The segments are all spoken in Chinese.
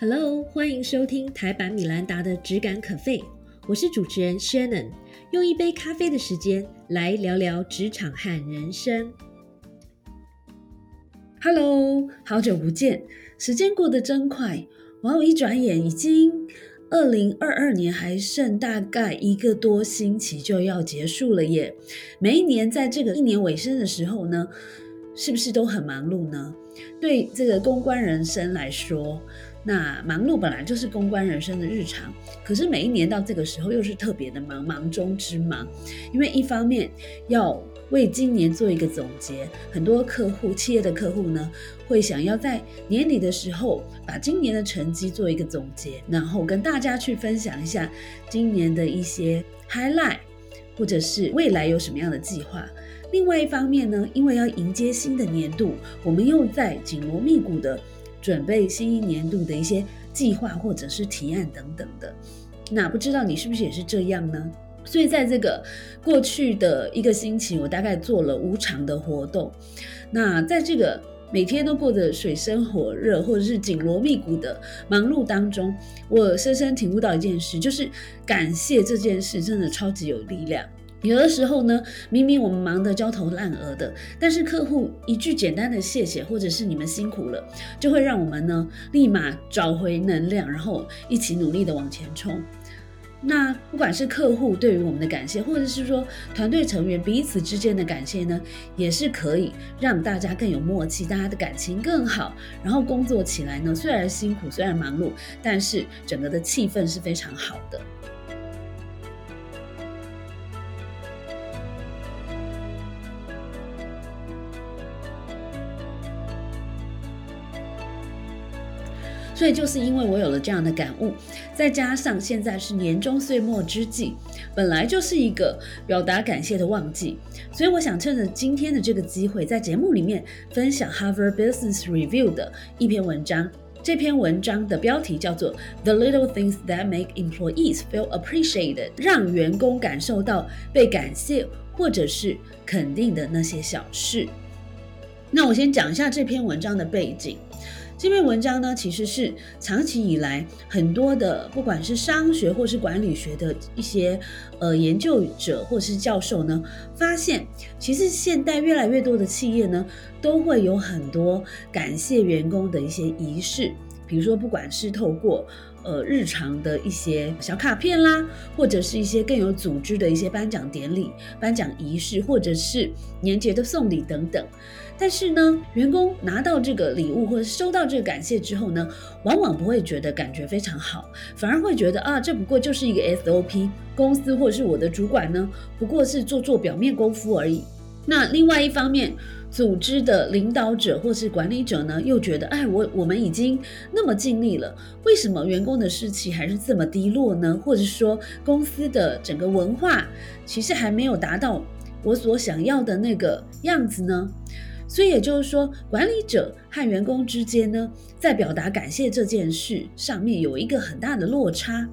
Hello，欢迎收听台版米兰达的质感可废，我是主持人 Shannon，用一杯咖啡的时间来聊聊职场和人生。Hello，好久不见，时间过得真快，哇，一转眼已经二零二二年，还剩大概一个多星期就要结束了耶。每一年在这个一年尾声的时候呢，是不是都很忙碌呢？对这个公关人生来说。那忙碌本来就是公关人生的日常，可是每一年到这个时候又是特别的忙，忙中之忙。因为一方面要为今年做一个总结，很多客户、企业的客户呢，会想要在年底的时候把今年的成绩做一个总结，然后跟大家去分享一下今年的一些 highlight，或者是未来有什么样的计划。另外一方面呢，因为要迎接新的年度，我们又在紧锣密鼓的。准备新一年度的一些计划或者是提案等等的，那不知道你是不是也是这样呢？所以在这个过去的一个星期，我大概做了五场的活动。那在这个每天都过得水深火热或者是紧锣密鼓的忙碌当中，我深深体悟到一件事，就是感谢这件事真的超级有力量。有的时候呢，明明我们忙得焦头烂额的，但是客户一句简单的谢谢，或者是你们辛苦了，就会让我们呢立马找回能量，然后一起努力的往前冲。那不管是客户对于我们的感谢，或者是说团队成员彼此之间的感谢呢，也是可以让大家更有默契，大家的感情更好，然后工作起来呢，虽然辛苦，虽然忙碌，但是整个的气氛是非常好的。所以就是因为我有了这样的感悟，再加上现在是年终岁末之际，本来就是一个表达感谢的旺季，所以我想趁着今天的这个机会，在节目里面分享 Harvard Business Review 的一篇文章。这篇文章的标题叫做 The Little Things That Make Employees Feel Appreciated，让员工感受到被感谢或者是肯定的那些小事。那我先讲一下这篇文章的背景。这篇文章呢，其实是长期以来很多的，不管是商学或是管理学的一些呃研究者或是教授呢，发现其实现代越来越多的企业呢，都会有很多感谢员工的一些仪式，比如说不管是透过呃日常的一些小卡片啦，或者是一些更有组织的一些颁奖典礼、颁奖仪式，或者是年节的送礼等等。但是呢，员工拿到这个礼物或者收到这个感谢之后呢，往往不会觉得感觉非常好，反而会觉得啊，这不过就是一个 SOP，公司或者是我的主管呢，不过是做做表面功夫而已。那另外一方面，组织的领导者或是管理者呢，又觉得，哎，我我们已经那么尽力了，为什么员工的士气还是这么低落呢？或者说，公司的整个文化其实还没有达到我所想要的那个样子呢？所以也就是说，管理者和员工之间呢，在表达感谢这件事上面有一个很大的落差。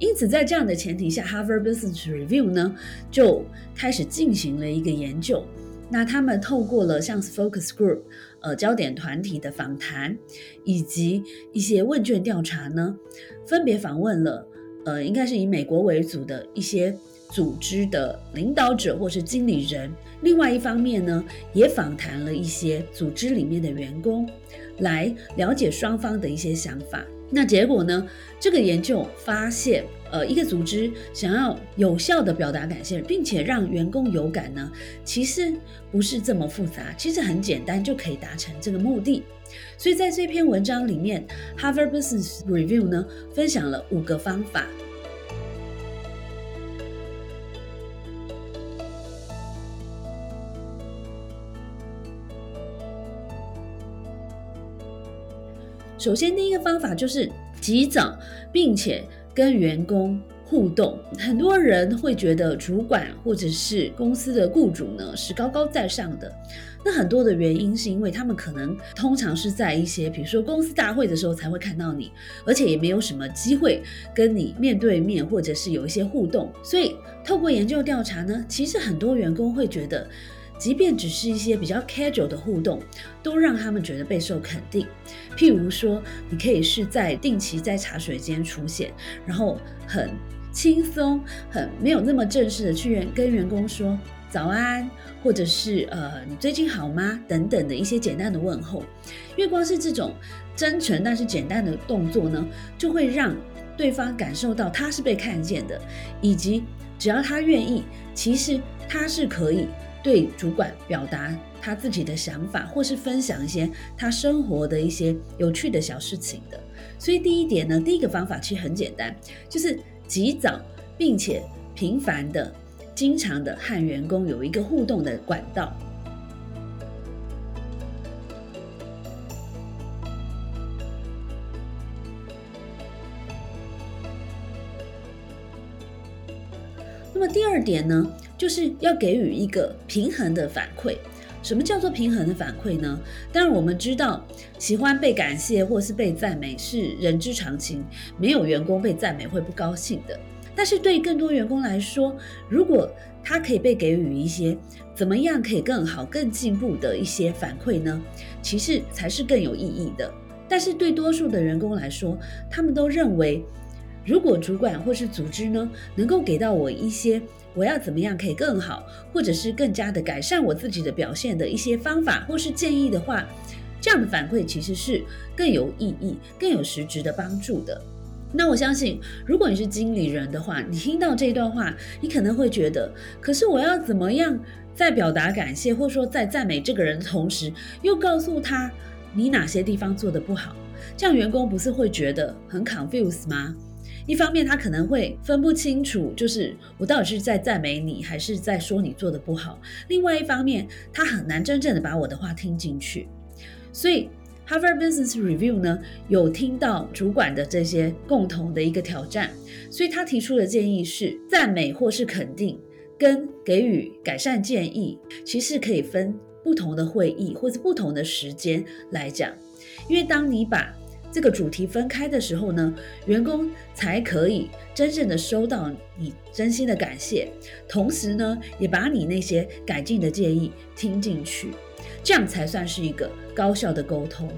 因此，在这样的前提下，Harvard Business Review 呢就开始进行了一个研究。那他们透过了像 Focus Group、呃焦点团体的访谈，以及一些问卷调查呢，分别访问了呃应该是以美国为主的一些组织的领导者或是经理人。另外一方面呢，也访谈了一些组织里面的员工，来了解双方的一些想法。那结果呢，这个研究发现，呃，一个组织想要有效的表达感谢，并且让员工有感呢，其实不是这么复杂，其实很简单就可以达成这个目的。所以在这篇文章里面，Harvard Business Review 呢分享了五个方法。首先，第一个方法就是及早，并且跟员工互动。很多人会觉得主管或者是公司的雇主呢是高高在上的。那很多的原因是因为他们可能通常是在一些比如说公司大会的时候才会看到你，而且也没有什么机会跟你面对面或者是有一些互动。所以透过研究调查呢，其实很多员工会觉得。即便只是一些比较 casual 的互动，都让他们觉得备受肯定。譬如说，你可以是在定期在茶水间出现，然后很轻松、很没有那么正式的去跟员工说早安，或者是呃你最近好吗等等的一些简单的问候。因为光是这种真诚但是简单的动作呢，就会让对方感受到他是被看见的，以及只要他愿意，其实他是可以。对主管表达他自己的想法，或是分享一些他生活的一些有趣的小事情的。所以第一点呢，第一个方法其实很简单，就是及早并且频繁的、经常的和员工有一个互动的管道。那么第二点呢？就是要给予一个平衡的反馈。什么叫做平衡的反馈呢？当然，我们知道喜欢被感谢或是被赞美是人之常情，没有员工被赞美会不高兴的。但是对更多员工来说，如果他可以被给予一些怎么样可以更好、更进步的一些反馈呢？其实才是更有意义的。但是对多数的员工来说，他们都认为，如果主管或是组织呢，能够给到我一些。我要怎么样可以更好，或者是更加的改善我自己的表现的一些方法或是建议的话，这样的反馈其实是更有意义、更有实质的帮助的。那我相信，如果你是经理人的话，你听到这段话，你可能会觉得，可是我要怎么样在表达感谢，或说在赞美这个人的同时，又告诉他你哪些地方做的不好，这样员工不是会觉得很 confuse 吗？一方面，他可能会分不清楚，就是我到底是在赞美你，还是在说你做的不好。另外一方面，他很难真正的把我的话听进去。所以，Harvard Business Review 呢有听到主管的这些共同的一个挑战，所以他提出的建议是：赞美或是肯定，跟给予改善建议，其实可以分不同的会议或者不同的时间来讲，因为当你把这个主题分开的时候呢，员工才可以真正的收到你真心的感谢，同时呢，也把你那些改进的建议听进去，这样才算是一个高效的沟通。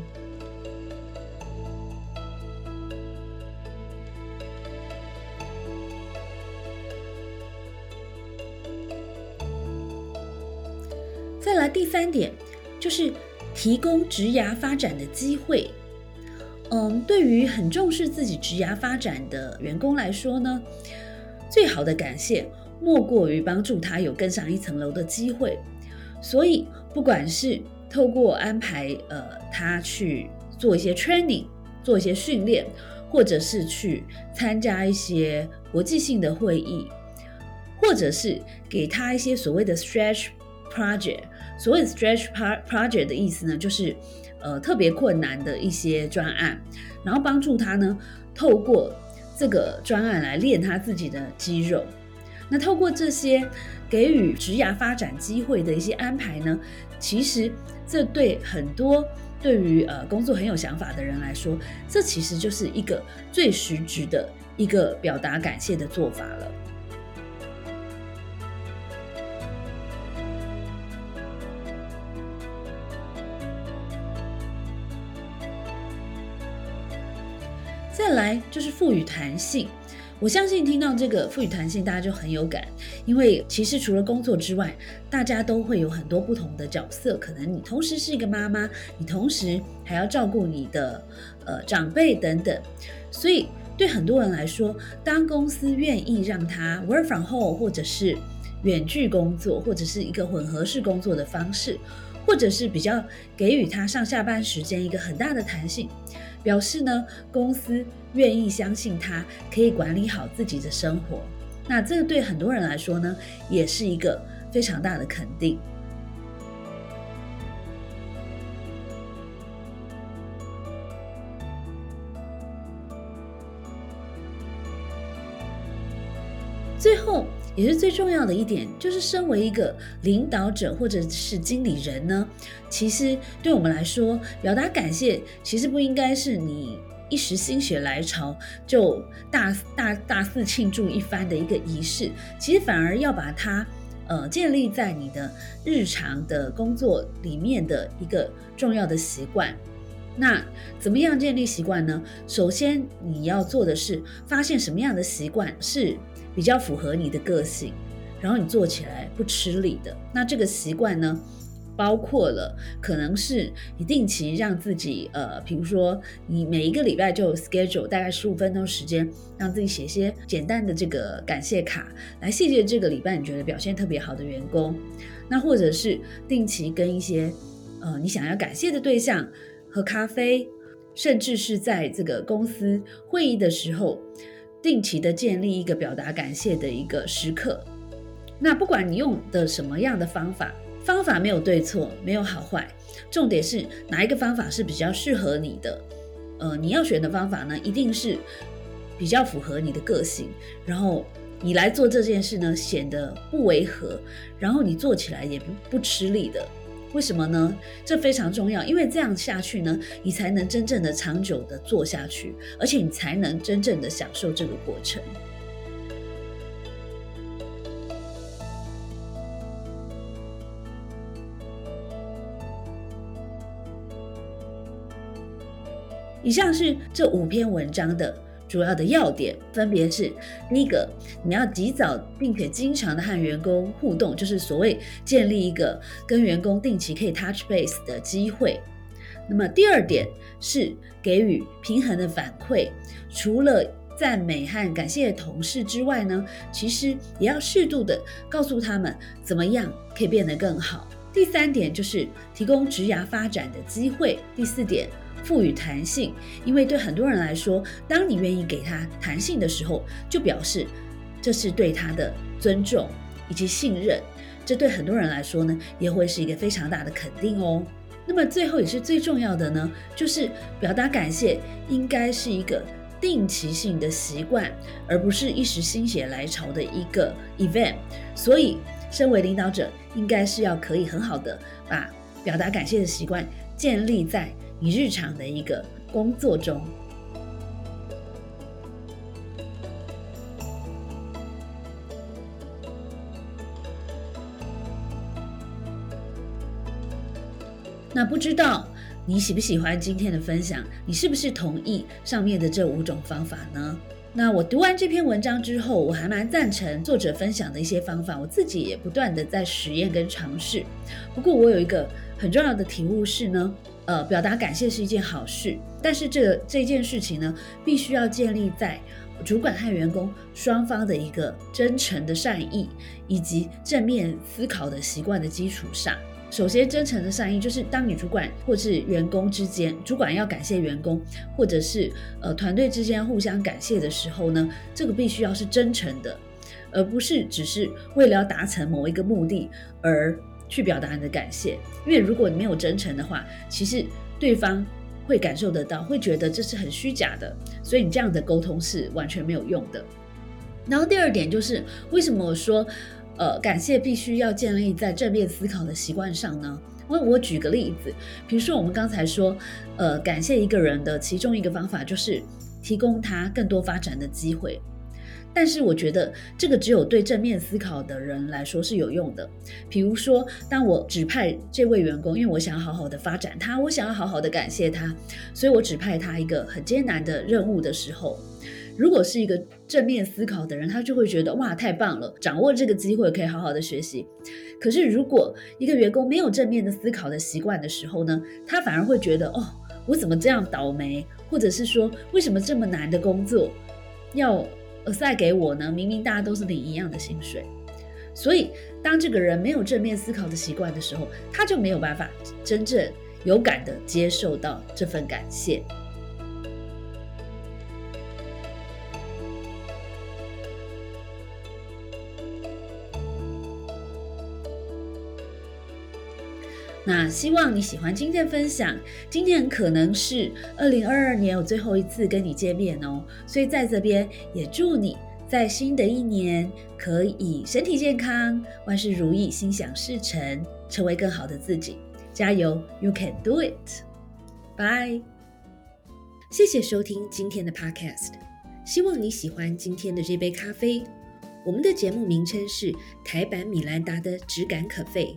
再来第三点，就是提供职涯发展的机会。嗯，对于很重视自己职涯发展的员工来说呢，最好的感谢莫过于帮助他有更上一层楼的机会。所以，不管是透过安排呃他去做一些 training，做一些训练，或者是去参加一些国际性的会议，或者是给他一些所谓的 stretch project。所谓 stretch project 的意思呢，就是。呃，特别困难的一些专案，然后帮助他呢，透过这个专案来练他自己的肌肉。那透过这些给予职涯发展机会的一些安排呢，其实这对很多对于呃工作很有想法的人来说，这其实就是一个最实质的一个表达感谢的做法了。赋予弹性，我相信听到这个赋予弹性，大家就很有感，因为其实除了工作之外，大家都会有很多不同的角色，可能你同时是一个妈妈，你同时还要照顾你的呃长辈等等，所以对很多人来说，当公司愿意让他 work from home，或者是远距工作，或者是一个混合式工作的方式，或者是比较给予他上下班时间一个很大的弹性。表示呢，公司愿意相信他可以管理好自己的生活，那这个对很多人来说呢，也是一个非常大的肯定。最后。也是最重要的一点，就是身为一个领导者或者是经理人呢，其实对我们来说，表达感谢其实不应该是你一时心血来潮就大大大肆庆祝一番的一个仪式，其实反而要把它呃建立在你的日常的工作里面的一个重要的习惯。那怎么样建立习惯呢？首先你要做的是发现什么样的习惯是比较符合你的个性，然后你做起来不吃力的。那这个习惯呢？包括了，可能是你定期让自己，呃，比如说你每一个礼拜就 schedule 大概十五分钟时间，让自己写些简单的这个感谢卡，来谢谢这个礼拜你觉得表现特别好的员工。那或者是定期跟一些，呃，你想要感谢的对象喝咖啡，甚至是在这个公司会议的时候，定期的建立一个表达感谢的一个时刻。那不管你用的什么样的方法。方法没有对错，没有好坏，重点是哪一个方法是比较适合你的。呃，你要选的方法呢，一定是比较符合你的个性，然后你来做这件事呢，显得不违和，然后你做起来也不不吃力的。为什么呢？这非常重要，因为这样下去呢，你才能真正的长久的做下去，而且你才能真正的享受这个过程。以上是这五篇文章的主要的要点，分别是：第一个，你要及早并且经常的和员工互动，就是所谓建立一个跟员工定期可以 touch base 的机会。那么第二点是给予平衡的反馈，除了赞美和感谢同事之外呢，其实也要适度的告诉他们怎么样可以变得更好。第三点就是提供职涯发展的机会。第四点。赋予弹性，因为对很多人来说，当你愿意给他弹性的时候，就表示这是对他的尊重以及信任。这对很多人来说呢，也会是一个非常大的肯定哦。那么最后也是最重要的呢，就是表达感谢应该是一个定期性的习惯，而不是一时心血来潮的一个 event。所以，身为领导者，应该是要可以很好的把表达感谢的习惯建立在。你日常的一个工作中，那不知道你喜不喜欢今天的分享？你是不是同意上面的这五种方法呢？那我读完这篇文章之后，我还蛮赞成作者分享的一些方法，我自己也不断的在实验跟尝试。不过我有一个很重要的体悟是呢。呃，表达感谢是一件好事，但是这这件事情呢，必须要建立在主管和员工双方的一个真诚的善意以及正面思考的习惯的基础上。首先，真诚的善意就是当你主管或是员工之间，主管要感谢员工，或者是呃团队之间互相感谢的时候呢，这个必须要是真诚的，而不是只是为了要达成某一个目的而。去表达你的感谢，因为如果你没有真诚的话，其实对方会感受得到，会觉得这是很虚假的，所以你这样的沟通是完全没有用的。然后第二点就是为什么我说，呃，感谢必须要建立在正面思考的习惯上呢？我我举个例子，比如说我们刚才说，呃，感谢一个人的其中一个方法就是提供他更多发展的机会。但是我觉得这个只有对正面思考的人来说是有用的。比如说，当我指派这位员工，因为我想要好好的发展他，我想要好好的感谢他，所以我指派他一个很艰难的任务的时候，如果是一个正面思考的人，他就会觉得哇，太棒了，掌握这个机会可以好好的学习。可是如果一个员工没有正面的思考的习惯的时候呢，他反而会觉得哦，我怎么这样倒霉，或者是说为什么这么难的工作要。塞给我呢？明明大家都是领一样的薪水，所以当这个人没有正面思考的习惯的时候，他就没有办法真正有感的接受到这份感谢。那希望你喜欢今天分享。今天可能是二零二二年我最后一次跟你见面哦，所以在这边也祝你在新的一年可以身体健康，万事如意，心想事成，成为更好的自己。加油，You can do it！拜。谢谢收听今天的 Podcast，希望你喜欢今天的这杯咖啡。我们的节目名称是台版米兰达的质感可废。